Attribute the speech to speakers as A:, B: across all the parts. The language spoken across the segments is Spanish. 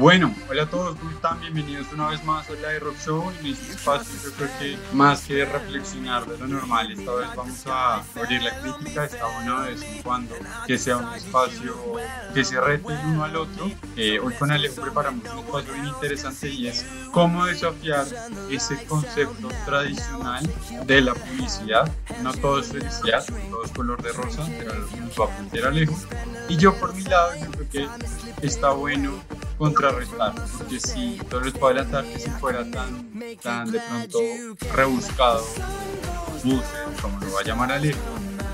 A: Bueno, hola a todos, ¿cómo están? Bienvenidos una vez más a la de Rock Show. En este espacio yo creo que más que reflexionar de lo normal, esta vez vamos a abrir la crítica, está de vez en cuando que sea un espacio que se rete el uno al otro. Eh, hoy con Alejo preparamos un espacio bien interesante y es cómo desafiar ese concepto tradicional de la publicidad. No todo es felicidad, todo es color de rosa, pero nos va a Alejo. Y yo por mi lado, yo creo que está bueno contrarrestar, porque si no les puedo adelantar que si fuera tan, tan de pronto rebuscado, como lo va a llamar Alejo,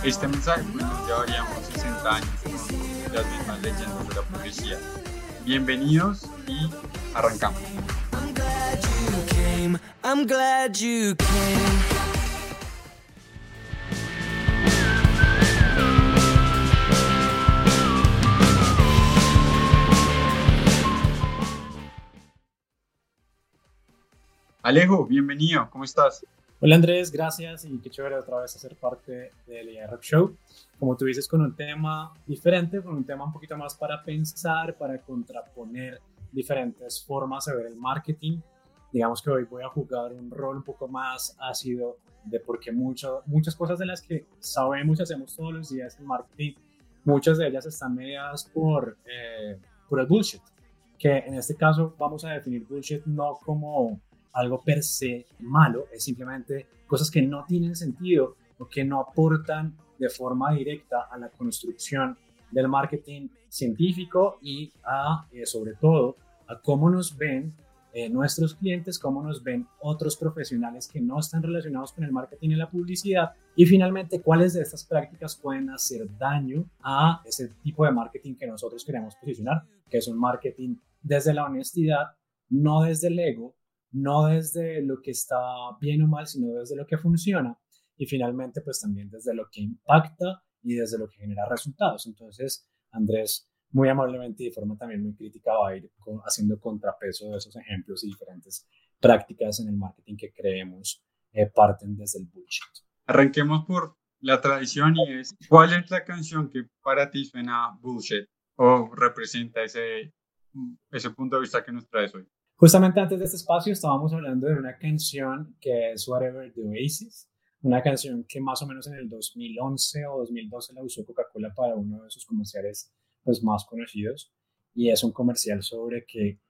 A: este mensaje pues nos llevaríamos 60 años con las mismas leyendas de la publicidad. Bienvenidos y arrancamos. I'm glad you came. Alejo, bienvenido, ¿cómo estás?
B: Hola Andrés, gracias y qué chévere otra vez hacer parte del Rock Show. Como tú dices, con un tema diferente, con un tema un poquito más para pensar, para contraponer diferentes formas de ver el marketing. Digamos que hoy voy a jugar un rol un poco más ácido de porque mucho, muchas cosas de las que sabemos y hacemos todos los días en marketing, muchas de ellas están mediadas por, eh, por el bullshit. Que en este caso vamos a definir bullshit no como algo per se malo, es simplemente cosas que no tienen sentido o que no aportan de forma directa a la construcción del marketing científico y a, eh, sobre todo, a cómo nos ven eh, nuestros clientes, cómo nos ven otros profesionales que no están relacionados con el marketing y la publicidad. Y finalmente cuáles de estas prácticas pueden hacer daño a ese tipo de marketing que nosotros queremos posicionar, que es un marketing desde la honestidad, no desde el ego, no desde lo que está bien o mal, sino desde lo que funciona y finalmente pues también desde lo que impacta y desde lo que genera resultados. Entonces, Andrés muy amablemente y de forma también muy crítica va a ir haciendo contrapeso de esos ejemplos y diferentes prácticas en el marketing que creemos eh, parten desde el bullshit.
A: Arranquemos por la tradición y es, ¿cuál es la canción que para ti suena bullshit o representa ese, ese punto de vista que nos traes hoy?
B: Justamente antes de este espacio estábamos hablando de una canción que es Whatever the Oasis, una canción que más o menos en el 2011 o 2012 la usó Coca-Cola para uno de sus comerciales pues, más conocidos y es un comercial sobre que,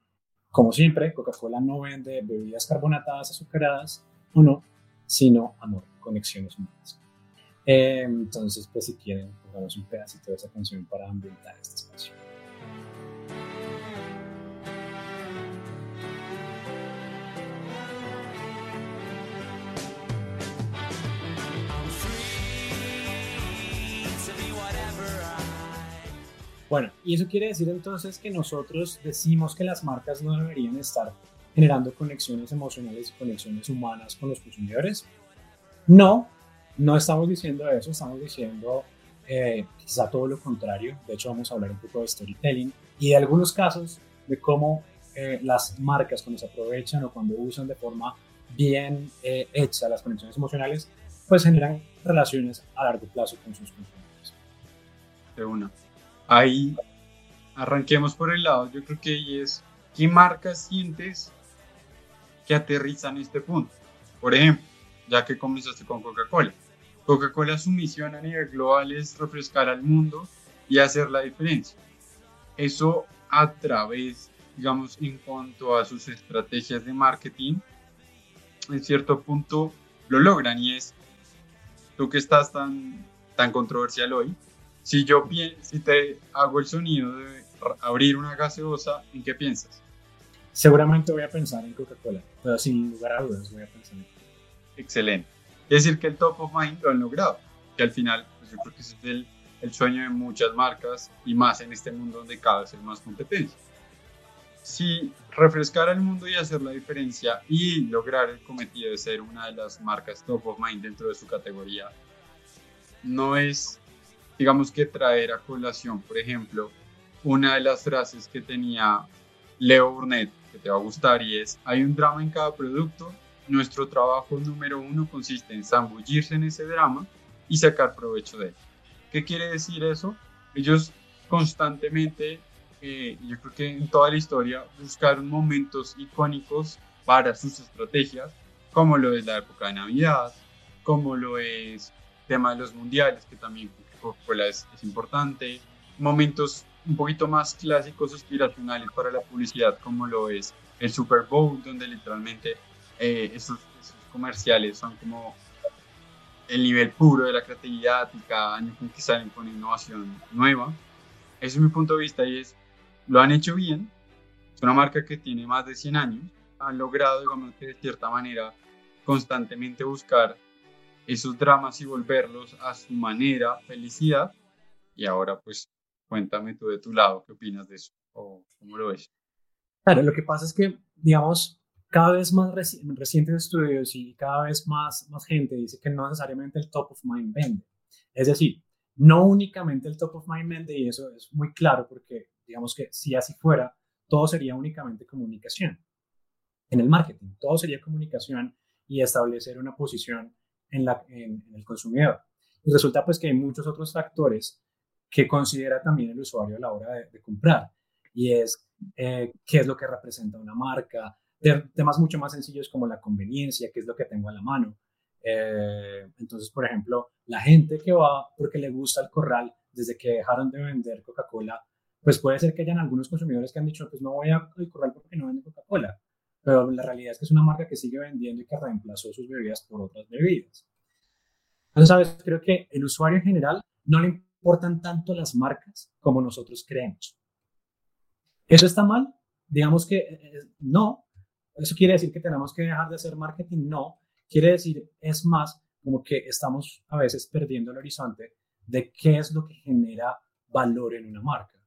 B: como siempre, Coca-Cola no vende bebidas carbonatadas azucaradas o no, sino amor, conexiones humanas. Eh, entonces, pues si quieren, pongamos un pedacito de esa canción para ambientar este espacio. Bueno, y eso quiere decir entonces que nosotros decimos que las marcas no deberían estar generando conexiones emocionales y conexiones humanas con los consumidores. No, no estamos diciendo eso, estamos diciendo eh, quizá todo lo contrario. De hecho, vamos a hablar un poco de storytelling y de algunos casos de cómo eh, las marcas cuando se aprovechan o cuando usan de forma bien eh, hecha las conexiones emocionales, pues generan relaciones a largo plazo con sus consumidores.
A: De una ahí arranquemos por el lado, yo creo que ahí es, ¿qué marcas sientes que aterrizan este punto? Por ejemplo, ya que comenzaste con Coca-Cola. Coca-Cola su misión a nivel global es refrescar al mundo y hacer la diferencia. Eso a través, digamos, en cuanto a sus estrategias de marketing, en cierto punto lo logran y es, tú que estás tan, tan controversial hoy, si yo si te hago el sonido de abrir una gaseosa, ¿en qué piensas?
B: Seguramente voy a pensar en Coca-Cola, pero sin lugar a dudas voy a pensar en
A: Excelente. Es decir, que el top of mind lo han logrado, que al final, pues yo creo que ese es el, el sueño de muchas marcas y más en este mundo donde cada vez hay más competencia. Si refrescar al mundo y hacer la diferencia y lograr el cometido de ser una de las marcas top of mind dentro de su categoría, no es digamos que traer a colación, por ejemplo, una de las frases que tenía Leo Burnett, que te va a gustar, y es, hay un drama en cada producto, nuestro trabajo número uno consiste en zambullirse en ese drama y sacar provecho de él. ¿Qué quiere decir eso? Ellos constantemente eh, yo creo que en toda la historia buscaron momentos icónicos para sus estrategias, como lo es la época de Navidad, como lo es el tema de los mundiales, que también Coca-Cola es, es importante, momentos un poquito más clásicos, aspiracionales para la publicidad, como lo es el Super Bowl, donde literalmente eh, esos, comerciales son como el nivel puro de la creatividad y cada año que salen con innovación nueva. Ese es mi punto de vista y es, lo han hecho bien, es una marca que tiene más de 100 años, han logrado, digamos que de cierta manera, constantemente buscar esos dramas y volverlos a su manera felicidad. Y ahora pues cuéntame tú de tu lado, ¿qué opinas de eso? ¿O cómo lo ves?
B: Claro, lo que pasa es que, digamos, cada vez más recientes estudios y cada vez más, más gente dice que no necesariamente el top of mind vende. Es decir, no únicamente el top of mind vende y eso es muy claro porque digamos que si así fuera, todo sería únicamente comunicación. En el marketing, todo sería comunicación y establecer una posición en, el consumidor. Y resulta pues que hay muchos otros factores que considera también el usuario a la hora de, de comprar y es eh, qué es lo que representa una marca, temas mucho más sencillos como la conveniencia, qué es lo que tengo a la mano. Eh, entonces, por ejemplo, la gente que va porque le gusta el corral desde que dejaron de vender Coca-Cola, pues puede ser que hayan algunos consumidores que han dicho, pues no voy al corral porque no vende Coca-Cola. Pero la realidad es que es una marca que sigue vendiendo y que reemplazó sus bebidas por otras bebidas. Entonces, ¿sabes? Creo que el usuario en general no le importan tanto las marcas como nosotros creemos. ¿Eso está mal? Digamos que eh, eh, no, ¿Eso quiere decir que tenemos que dejar de hacer marketing? No. Quiere decir, es más, como que estamos a veces perdiendo el horizonte de qué es lo que genera valor en una marca.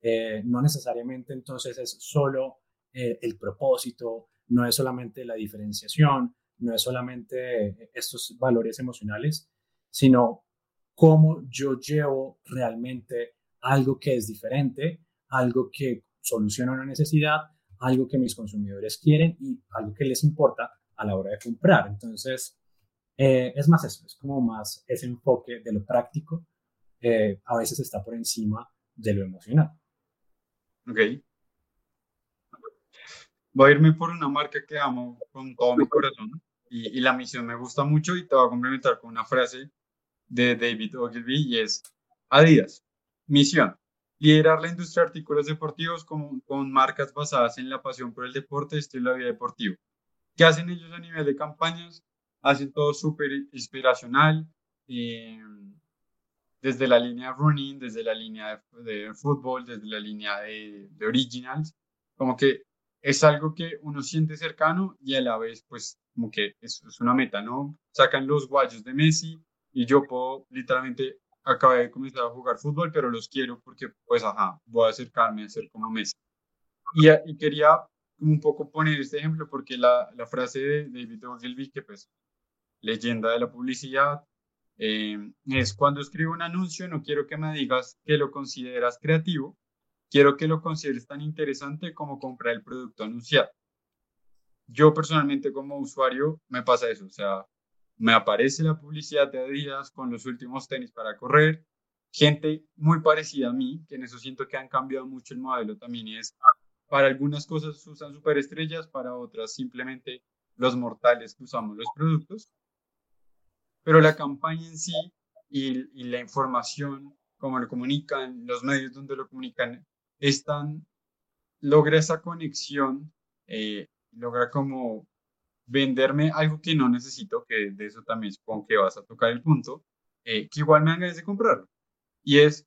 B: Eh, no necesariamente entonces es solo eh, el propósito, no es solamente la diferenciación, no es solamente estos valores emocionales, sino cómo yo llevo realmente algo que es diferente, algo que soluciona una necesidad algo que mis consumidores quieren y algo que les importa a la hora de comprar. Entonces, eh, es más eso, es como más ese enfoque de lo práctico, eh, a veces está por encima de lo emocional.
A: Ok. Voy a irme por una marca que amo con todo mi corazón y, y la misión me gusta mucho y te voy a complementar con una frase de David Ogilvy y es Adidas, misión, liderar la industria de artículos deportivos con, con marcas basadas en la pasión por el deporte y estilo de vida deportivo. ¿Qué hacen ellos a nivel de campañas? Hacen todo súper inspiracional, eh, desde la línea running, desde la línea de, fútbol, desde la línea de, de, originals, como que es algo que uno siente cercano y a la vez, pues, como que es, una meta, ¿no? Sacan los guayos de Messi y yo puedo literalmente acabé de comenzar a jugar fútbol, pero los quiero porque, pues, ajá, voy a acercarme a ser como Messi. Y, y quería un poco poner este ejemplo porque la, la frase de David Ogilvy, que pues, leyenda de la publicidad, eh, es cuando escribo un anuncio, no quiero que me digas que lo consideras creativo, quiero que lo consideres tan interesante como comprar el producto anunciado. Yo personalmente como usuario me pasa eso, o sea, me aparece la publicidad de Adidas con los últimos tenis para correr, gente muy parecida a mí, que en eso siento que han cambiado mucho el modelo también, y es, para algunas cosas usan superestrellas, para otras simplemente los mortales que usamos los productos, pero la campaña en sí y, la información, como lo comunican, los medios donde lo comunican, están, logra esa conexión, eh, logra como venderme algo que no necesito, que de eso también supongo que vas a tocar el punto, eh, que igual me dan ganas de comprarlo. Y es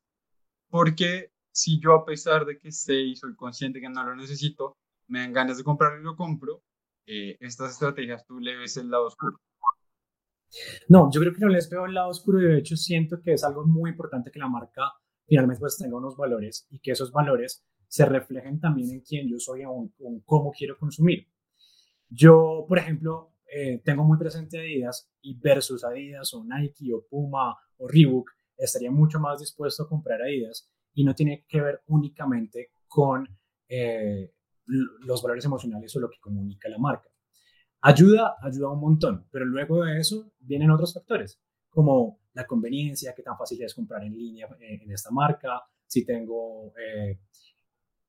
A: porque si yo a pesar de que sé y soy consciente que no lo necesito, me dan ganas de comprarlo y lo compro, eh, estas estrategias tú le ves el lado oscuro.
B: No, yo creo que no les veo el lado oscuro y de hecho siento que es algo muy importante que la marca finalmente pues tenga unos valores y que esos valores se reflejen también en quién yo soy o en cómo quiero consumir. Yo, por ejemplo, eh, tengo muy presente Adidas y versus Adidas o Nike o Puma o Reebok, estaría mucho más dispuesto a comprar Adidas y no tiene que ver únicamente con eh, los valores emocionales o lo que comunica la marca. Ayuda, ayuda un montón, pero luego de eso vienen otros factores, como la conveniencia, qué tan fácil es comprar en línea eh, en esta marca, si tengo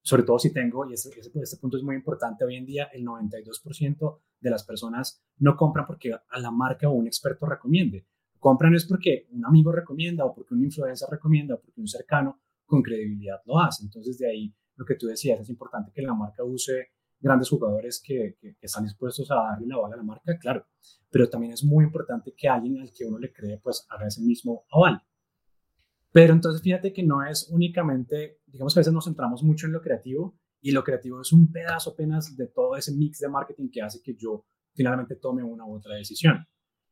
B: sobre todo si tengo, y este, este, punto es muy importante, hoy en día el 92% de las personas no compran porque a la marca o un experto recomiende. Compran es porque un amigo recomienda o porque un influencer recomienda o porque un cercano con credibilidad lo hace. Entonces de ahí lo que tú decías, es importante que la marca use grandes jugadores que, están dispuestos a darle la bala a la marca, claro, pero también es muy importante que alguien al que uno le cree, pues haga ese mismo aval. Pero entonces fíjate que no es únicamente, digamos que a veces nos centramos mucho en lo creativo y lo creativo es un pedazo apenas de todo ese mix de marketing que hace que yo finalmente tome una u otra decisión.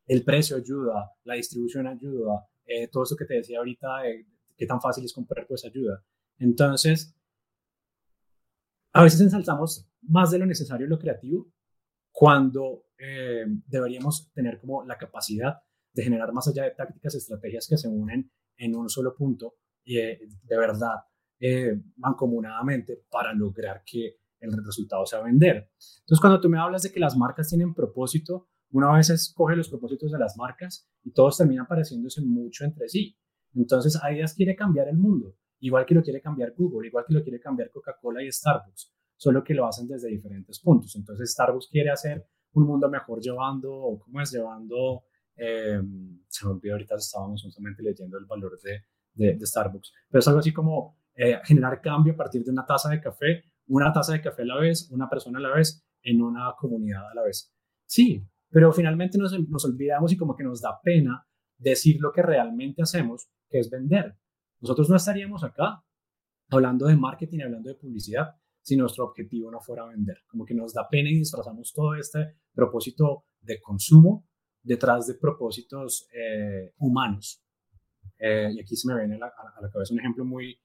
B: El precio ayuda, la distribución ayuda, eh, todo eso que te decía ahorita, de qué tan fácil es comprar, pues ayuda. Entonces, a veces ensalzamos más de lo necesario lo creativo cuando eh, deberíamos tener como la capacidad de generar más allá de tácticas, estrategias que se unen en un solo punto y eh, de verdad eh, mancomunadamente para lograr que el resultado sea vender. Entonces, cuando tú me hablas de que las marcas tienen propósito, una vez escoge los propósitos de las marcas y todos terminan pareciéndose mucho entre sí. Entonces, Adidas quiere cambiar el mundo, igual que lo quiere cambiar Google, igual que lo quiere cambiar Coca-Cola y Starbucks, solo que lo hacen desde diferentes puntos. Entonces, Starbucks quiere hacer un mundo mejor llevando, ¿cómo es? Llevando eh, se me olvidó ahorita, estábamos justamente leyendo el valor de, de, Starbucks, pero es algo así como eh, generar cambio a partir de una taza de café, una taza de café a la vez, una persona a la vez, en una comunidad a la vez. Sí, pero finalmente nos, nos olvidamos y como que nos da pena decir lo que realmente hacemos, que es vender. Nosotros no estaríamos acá hablando de marketing, hablando de publicidad, si nuestro objetivo no fuera vender. Como que nos da pena y disfrazamos todo este propósito de consumo detrás de propósitos eh, humanos. Eh, y aquí se me viene a la, cabeza un ejemplo muy,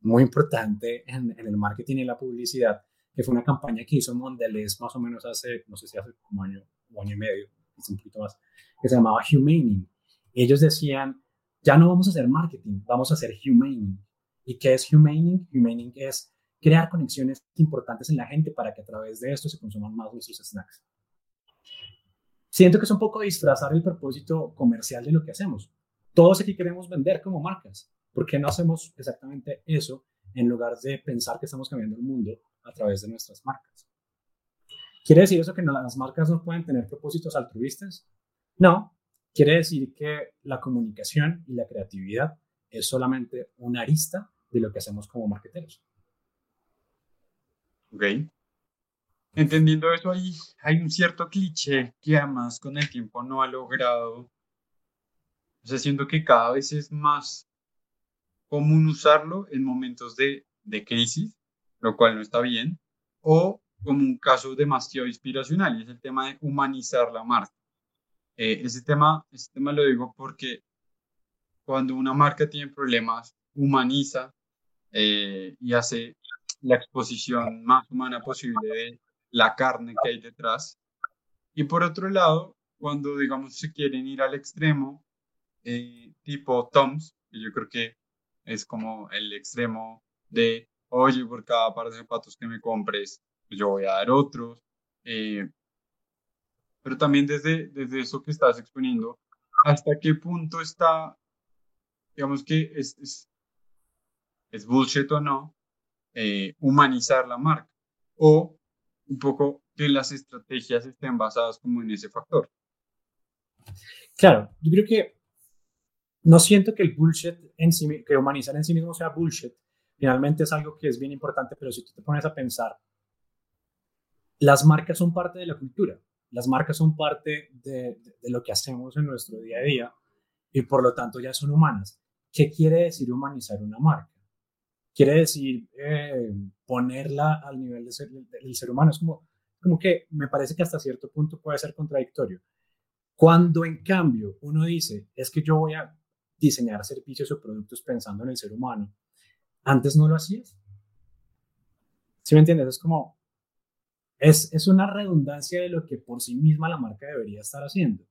B: muy importante en, el marketing y la publicidad, que fue una campaña que hizo Mondelez más o menos hace, no sé si hace como año, un año y medio, un poquito más, que se llamaba Humaning. Ellos decían, ya no vamos a hacer marketing, vamos a hacer humaning. ¿Y qué es humaning? Humaning es crear conexiones importantes en la gente para que a través de esto se consuman más nuestros snacks. Siento que es un poco disfrazar el propósito comercial de lo que hacemos. Todos aquí queremos vender como marcas. ¿Por qué no hacemos exactamente eso en lugar de pensar que estamos cambiando el mundo a través de nuestras marcas? ¿Quiere decir eso que las marcas no pueden tener propósitos altruistas? No. Quiere decir que la comunicación y la creatividad es solamente una arista de lo que hacemos como marketeros.
A: Ok. Entendiendo eso, ahí hay un cierto cliché que además con el tiempo no ha logrado. O sea, siento que cada vez es más común usarlo en momentos de, de crisis, lo cual no está bien, o como un caso demasiado inspiracional, y es el tema de humanizar la marca. Eh, ese, tema, ese tema lo digo porque cuando una marca tiene problemas, humaniza eh, y hace la exposición más humana posible de la carne que hay detrás. Y por otro lado, cuando, digamos, se quieren ir al extremo, eh, tipo Toms, que yo creo que es como el extremo de, oye, por cada par de zapatos que me compres, yo voy a dar otros. Eh, pero también desde, desde eso que estás exponiendo, ¿hasta qué punto está, digamos que es, es, es bullshit o no, eh, humanizar la marca? O un poco que las estrategias estén basadas como en ese factor.
B: Claro, yo creo que no siento que el bullshit en sí, que humanizar en sí mismo sea bullshit. Finalmente es algo que es bien importante, pero si tú te pones a pensar, las marcas son parte de la cultura, las marcas son parte de, lo que hacemos en nuestro día a día y por lo tanto ya son humanas. ¿Qué quiere decir humanizar una marca? quiere decir eh, ponerla al nivel del ser humano. Es como, como que me parece que hasta cierto punto puede ser contradictorio. Cuando en cambio uno dice, es que yo voy a diseñar servicios o productos pensando en el ser humano, antes no lo hacías. ¿Sí me entiendes? Es como, es, es una redundancia de lo que por sí misma la marca debería estar haciendo.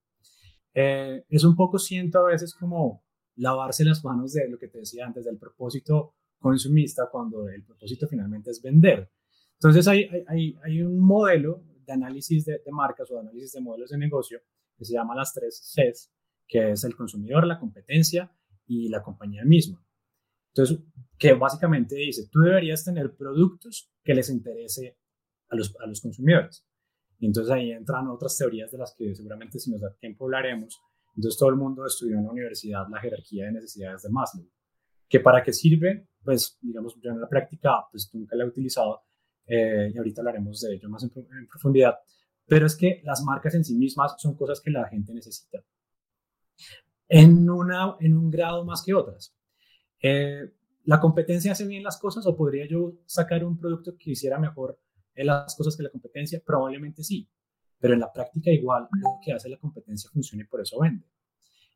B: Eh, es un poco, siento a veces como lavarse las manos de lo que te decía antes, del propósito consumista cuando el propósito finalmente es vender. Entonces hay, hay, hay un modelo de análisis de, marcas o de análisis de modelos de negocio que se llama las tres Cs, que es el consumidor, la competencia y la compañía misma. Entonces, que básicamente dice, tú deberías tener productos que les interese a los, a los consumidores. Y entonces ahí entran otras teorías de las que seguramente si nos da tiempo hablaremos. Entonces todo el mundo estudió en la universidad la jerarquía de necesidades de Maslow. ¿Que para qué sirve? Pues digamos, yo en la práctica pues nunca la he utilizado eh, y ahorita hablaremos de ello más en, profundidad. Pero es que las marcas en sí mismas son cosas que la gente necesita en, una, en un grado más que otras. Eh, ¿La competencia hace bien las cosas o podría yo sacar un producto que hiciera mejor las cosas que la competencia? Probablemente sí, pero en la práctica igual lo que hace la competencia funciona y por eso vende.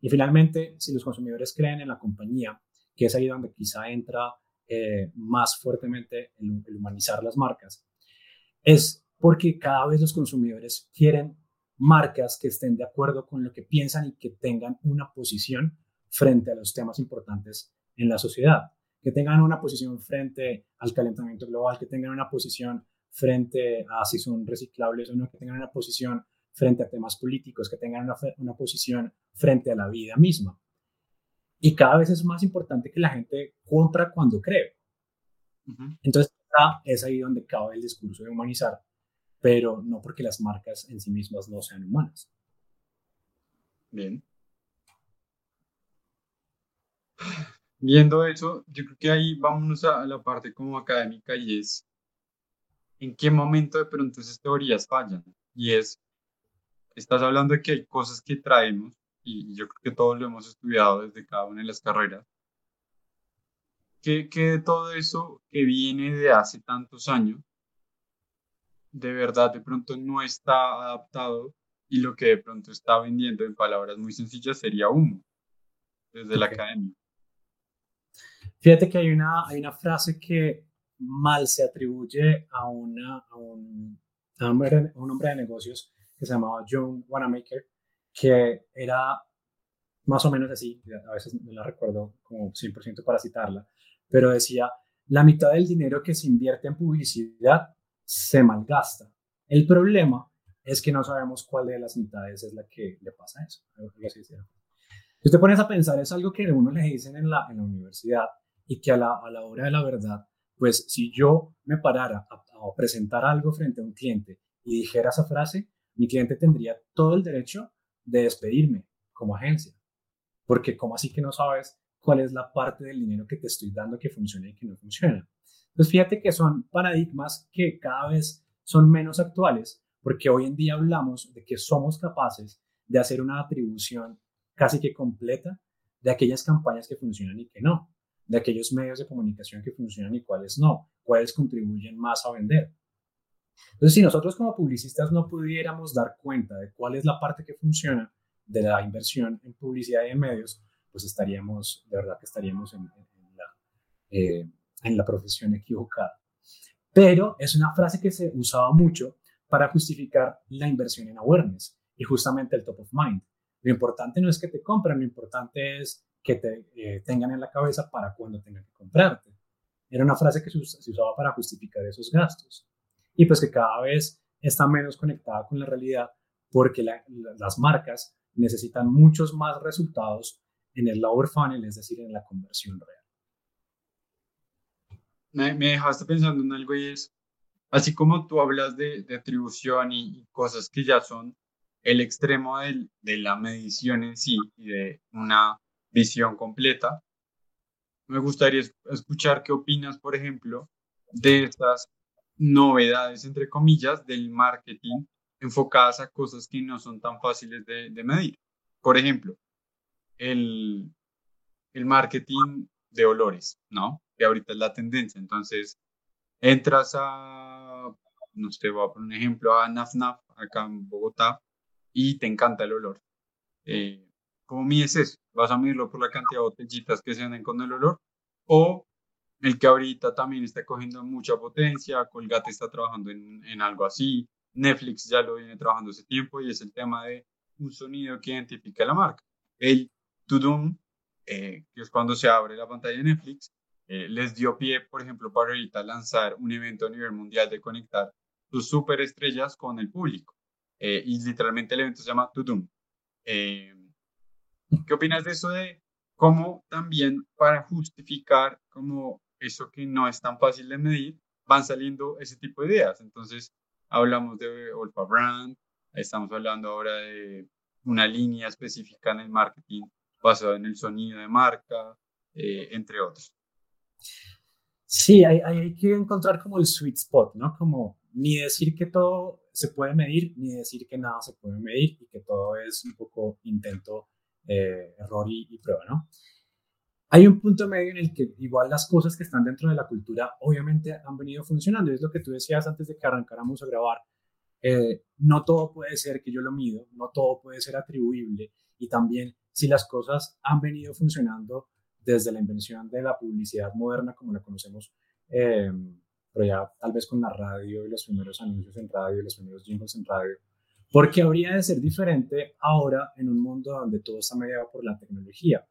B: Y finalmente, si los consumidores creen en la compañía, que es ahí donde quizá entra eh, más fuertemente el, el humanizar las marcas, es porque cada vez los consumidores quieren marcas que estén de acuerdo con lo que piensan y que tengan una posición frente a los temas importantes en la sociedad que tengan una posición frente al calentamiento global, que tengan una posición frente a si son reciclables o no, que tengan una posición frente a temas políticos, que tengan una, una posición frente a la vida misma. Y cada vez es más importante que la gente compra cuando cree. Entonces, es ahí donde cabe el discurso de humanizar, pero no porque las marcas en sí mismas no sean humanas.
A: Bien. viendo eso, yo creo que ahí vámonos a la parte como académica y es en qué momento de pronto esas teorías fallan. Y es, estás hablando de que hay cosas que traemos, y yo creo que todos lo hemos estudiado desde cada una de las carreras, que, que de todo eso que viene de hace tantos años, de verdad de pronto no está adaptado y lo que de pronto está vendiendo en palabras muy sencillas sería humo desde la academia.
B: Fíjate que hay una, hay una frase que mal se atribuye a, una, a, un, hombre, un hombre de negocios que se llamaba John Wanamaker, que era más o menos así, a veces no la recuerdo como 100% para citarla, pero decía, la mitad del dinero que se invierte en publicidad se malgasta. El problema es que no sabemos cuál de las mitades es la que le pasa eso. Si te pones a pensar, es algo que a uno le dicen en la, en la universidad y que a la, a la hora de la verdad, pues si yo me parara a, presentar algo frente a un cliente y dijera esa frase, mi cliente tendría todo el derecho de despedirme como agencia. Porque como así que no sabes cuál es la parte del dinero que te estoy dando que funciona y que no funciona. Entonces fíjate que son paradigmas que cada vez son menos actuales porque hoy en día hablamos de que somos capaces de hacer una atribución casi que completa de aquellas campañas que funcionan y que no de aquellos medios de comunicación que funcionan y cuáles no, cuáles contribuyen más a vender. Entonces, si nosotros como publicistas no pudiéramos dar cuenta de cuál es la parte que funciona de la inversión en publicidad y en medios, pues estaríamos, de verdad que estaríamos en, la, eh, en la profesión equivocada. Pero es una frase que se usaba mucho para justificar la inversión en awareness y justamente el top of mind. Lo importante no es que te compren, lo importante es que te eh, tengan en la cabeza para cuando tengan que comprarte. Era una frase que se, usaba para justificar esos gastos. Y pues que cada vez está menos conectada con la realidad porque las marcas necesitan muchos más resultados en el lower funnel, es decir, en la conversión real.
A: Me, me dejaste pensando en algo y es, así como tú hablas de, de atribución y, cosas que ya son el extremo del, de la medición en sí y de una visión completa. Me gustaría escuchar qué opinas, por ejemplo, de estas novedades, entre comillas, del marketing enfocadas a cosas que no son tan fáciles de, medir. Por ejemplo, el, el marketing de olores, ¿no? Que ahorita es la tendencia. Entonces, entras a, no sé, voy a poner un ejemplo, a NafNaf, acá en Bogotá, y te encanta el olor. Eh, ¿Cómo mides eso? ¿Vas a medirlo por la cantidad de botellitas que se venden con el olor? O el que ahorita también está cogiendo mucha potencia, Colgate está trabajando en, en algo así, Netflix ya lo viene trabajando hace tiempo y es el tema de un sonido que identifica la marca. El to eh, que es cuando se abre la pantalla de Netflix, eh, les dio pie, por ejemplo, para ahorita lanzar un evento a nivel mundial de conectar sus superestrellas con el público. Eh, y literalmente el evento se llama To ¿Qué opinas de eso de cómo también para justificar como eso que no es tan fácil de medir, van saliendo ese tipo de ideas. Entonces, hablamos de Olfa Brand, estamos hablando ahora de una línea específica en el marketing basada en el sonido de marca, eh, entre otros.
B: Sí, hay, hay, que encontrar como el sweet spot, ¿no? Como ni decir que todo se puede medir, ni decir que nada se puede medir y que todo es un poco intento, eh, error y, y, prueba, ¿no? Hay un punto medio en el que igual las cosas que están dentro de la cultura obviamente han venido funcionando. Es lo que tú decías antes de que arrancáramos a grabar. Eh, no todo puede ser que yo lo mido, no todo puede ser atribuible y también si las cosas han venido funcionando desde la invención de la publicidad moderna como la conocemos, eh, pero ya tal vez con la radio y los primeros anuncios en radio y los primeros jingles en radio, porque habría de ser diferente ahora en un mundo donde todo está mediado por la tecnología.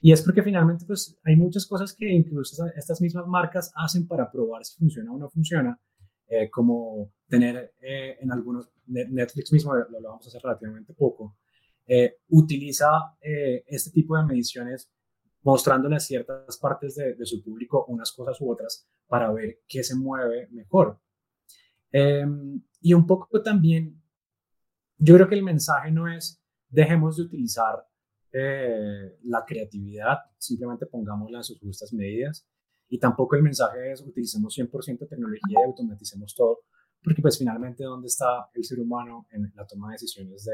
B: Y es porque finalmente pues hay muchas cosas que incluso estas mismas marcas hacen para probar si funciona o no funciona, eh, como tener eh, en algunos, Netflix mismo, lo hablamos hace relativamente poco, eh, utiliza este tipo de mediciones mostrándole a ciertas partes de, de, su público unas cosas u otras para ver qué se mueve mejor. Em, y un poco también, yo creo que el mensaje no es dejemos de utilizar eh, la creatividad, simplemente pongámosla en sus justas medidas. Y tampoco el mensaje es utilicemos 100% tecnología y automaticemos todo, porque pues finalmente dónde está el ser humano en la toma de decisiones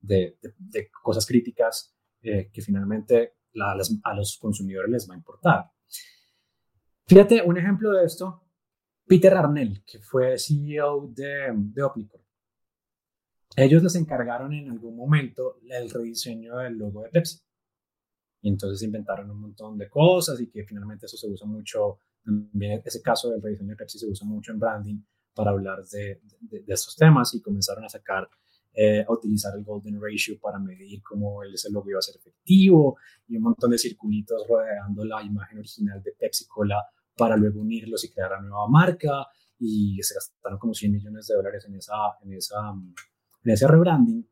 B: de, de, cosas críticas eh, que finalmente a los consumidores les va a importar. Fíjate, un ejemplo de esto, Peter Arnell, que fue CEO de, de Opnicor. Ellos les encargaron en algún momento el rediseño del logo de Pepsi. Y entonces inventaron un montón de cosas y que finalmente eso se usa mucho, también ese caso del rediseño de Pepsi se usa mucho en branding para hablar de, de, de estos temas y comenzaron a sacar, eh, a utilizar el Golden Ratio para medir cómo ese logo iba a ser efectivo y un montón de circulitos rodeando la imagen original de Pepsi Cola para luego unirlos y crear la nueva marca y se gastaron como 100 millones de dólares en esa, en esa en ese rebranding,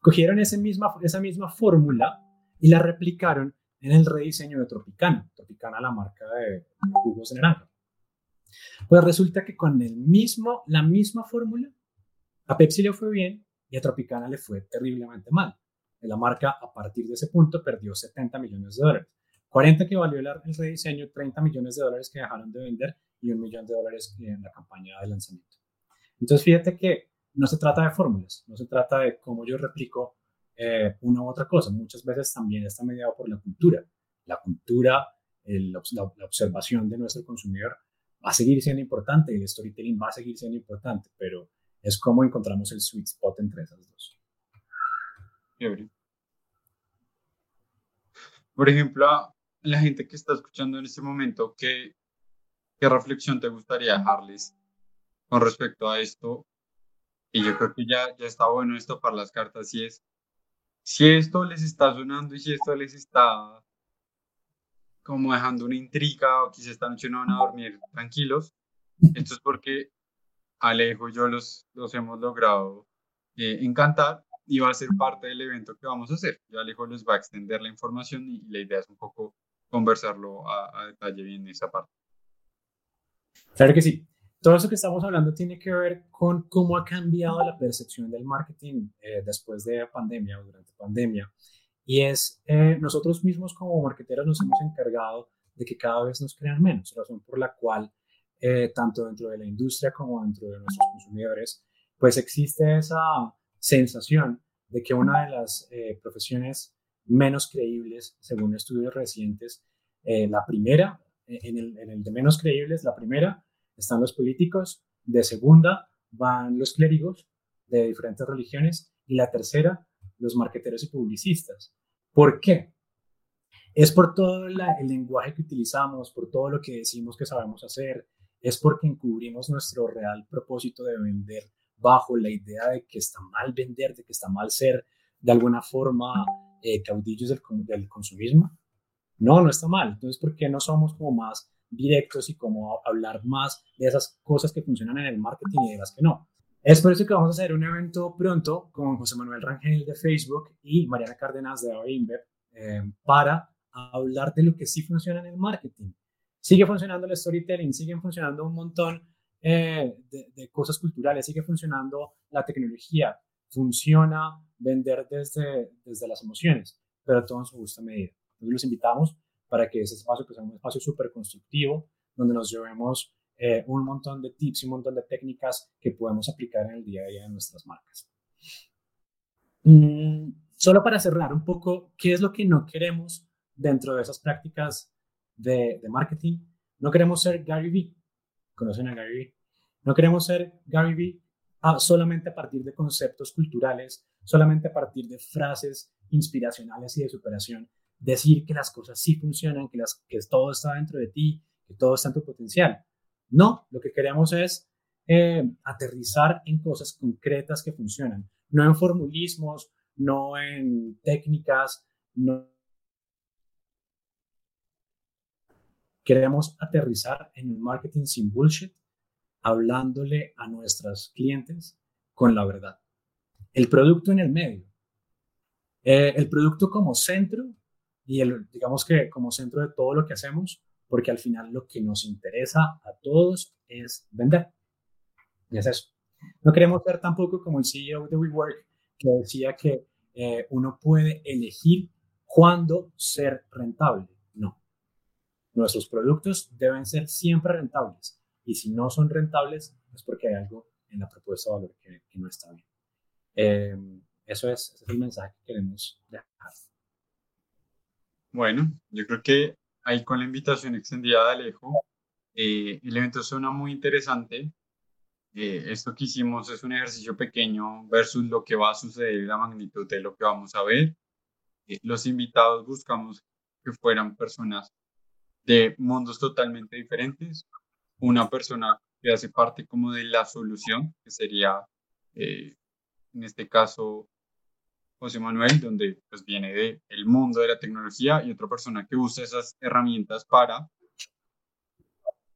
B: cogieron esa misma, esa misma fórmula y la replicaron en el rediseño de Tropicana, Tropicana la marca de jugos de naranja. Pues resulta que con el mismo, la misma fórmula, a Pepsi le fue bien y a Tropicana le fue terriblemente mal. La marca a partir de ese punto perdió 70 millones de dólares. 40 que valió el rediseño, 30 millones de dólares que dejaron de vender y un millón de dólares en la campaña de lanzamiento. Entonces fíjate que no se trata de fórmulas, no se trata de cómo yo replico eh, una u otra cosa. Muchas veces también está mediado por la cultura. La cultura, la, observación de nuestro consumidor va a seguir siendo importante el storytelling va a seguir siendo importante, pero es cómo encontramos el sweet spot entre esas dos.
A: Por ejemplo, la gente que está escuchando en este momento, ¿qué, qué reflexión te gustaría dejarles con respecto a esto y yo creo que ya, ya está bueno esto para las cartas, si es, si esto les está sonando y si esto les está como dejando una intriga o quizás esta noche no van a dormir tranquilos, esto es porque Alejo y yo los, los hemos logrado eh, encantar y va a ser parte del evento que vamos a hacer. Ya Alejo les va a extender la información y, la idea es un poco conversarlo a, a detalle bien esa parte.
B: Claro que sí todo eso que estamos hablando tiene que ver con cómo ha cambiado la percepción del marketing eh, después de pandemia o durante pandemia. Y es, eh, nosotros mismos como marketeros nos hemos encargado de que cada vez nos crean menos, razón por la cual eh, tanto dentro de la industria como dentro de nuestros consumidores, pues existe esa sensación de que una de las profesiones menos creíbles, según estudios recientes, la primera, en el, en el de menos creíbles, la primera están los políticos, de segunda van los clérigos de diferentes religiones y la tercera, los marqueteros y publicistas. ¿Por qué? Es por todo el lenguaje que utilizamos, por todo lo que decimos que sabemos hacer, es porque encubrimos nuestro real propósito de vender bajo la idea de que está mal vender, de que está mal ser de alguna forma eh, caudillos del, del consumismo. No, no está mal. Entonces, ¿por qué no somos como más directos y cómo hablar más de esas cosas que funcionan en el marketing y de las que no. Es por eso que vamos a hacer un evento pronto con José Manuel Rangel de Facebook y Mariana Cárdenas de Inver eh, para hablar de lo que sí funciona en el marketing. sigue funcionando el storytelling, siguen funcionando un montón eh, de, cosas culturales, sigue funcionando la tecnología, funciona vender desde, desde las emociones, pero todo en su justa medida. Entonces los invitamos para que ese espacio que sea un espacio súper constructivo, donde nos llevemos eh, un montón de tips y un montón de técnicas que podemos aplicar en el día a día de nuestras marcas. Mm, solo para cerrar un poco, ¿qué es lo que no queremos dentro de esas prácticas de, de marketing? No queremos ser Gary Vee. ¿Conocen a Gary Vee? No queremos ser Gary Vee ah, solamente a partir de conceptos culturales, solamente a partir de frases inspiracionales y de superación. Decir que las cosas sí funcionan, que, las, que todo está dentro de ti, que todo está en tu potencial. No, lo que queremos es eh, aterrizar en cosas concretas que funcionan, no en formulismos, no en técnicas, no. Queremos aterrizar en un marketing sin bullshit, hablándole a nuestros clientes con la verdad. El producto en el medio. Eh, el producto como centro y el, digamos que como centro de todo lo que hacemos, porque al final lo que nos interesa a todos es vender. Y es eso. No queremos ser tampoco como el CEO de WeWork, que decía que eh, uno puede elegir cuándo ser rentable. No. Nuestros productos deben ser siempre rentables. Y si no son rentables, es porque hay algo en la propuesta de valor que, no está bien. Eh, eso es, ese es el mensaje que queremos dejar.
A: Bueno, yo creo que ahí con la invitación extendida de Alejo, eh, el evento suena muy interesante. Eh, esto que hicimos es un ejercicio pequeño versus lo que va a suceder la magnitud de lo que vamos a ver. Eh, los invitados buscamos que fueran personas de mundos totalmente diferentes. Una persona que hace parte como de la solución, que sería, en este caso, José Manuel, donde pues viene del el mundo de la tecnología y otra persona que usa esas herramientas para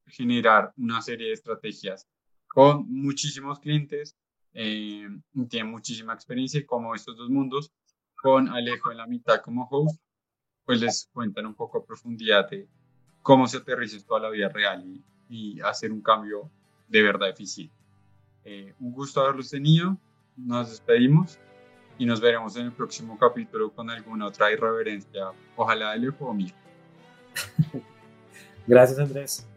A: generar una serie de estrategias con muchísimos clientes, eh, tiene muchísima experiencia como estos dos mundos, con Alejo en la mitad como host, pues les cuentan un poco a profundidad de cómo se aterriza esto a la vida real y, hacer un cambio de verdad eficiente. Eh, un gusto haberlos tenido, nos despedimos y nos veremos en el próximo capítulo con alguna otra irreverencia, ojalá de mío.
B: Gracias Andrés.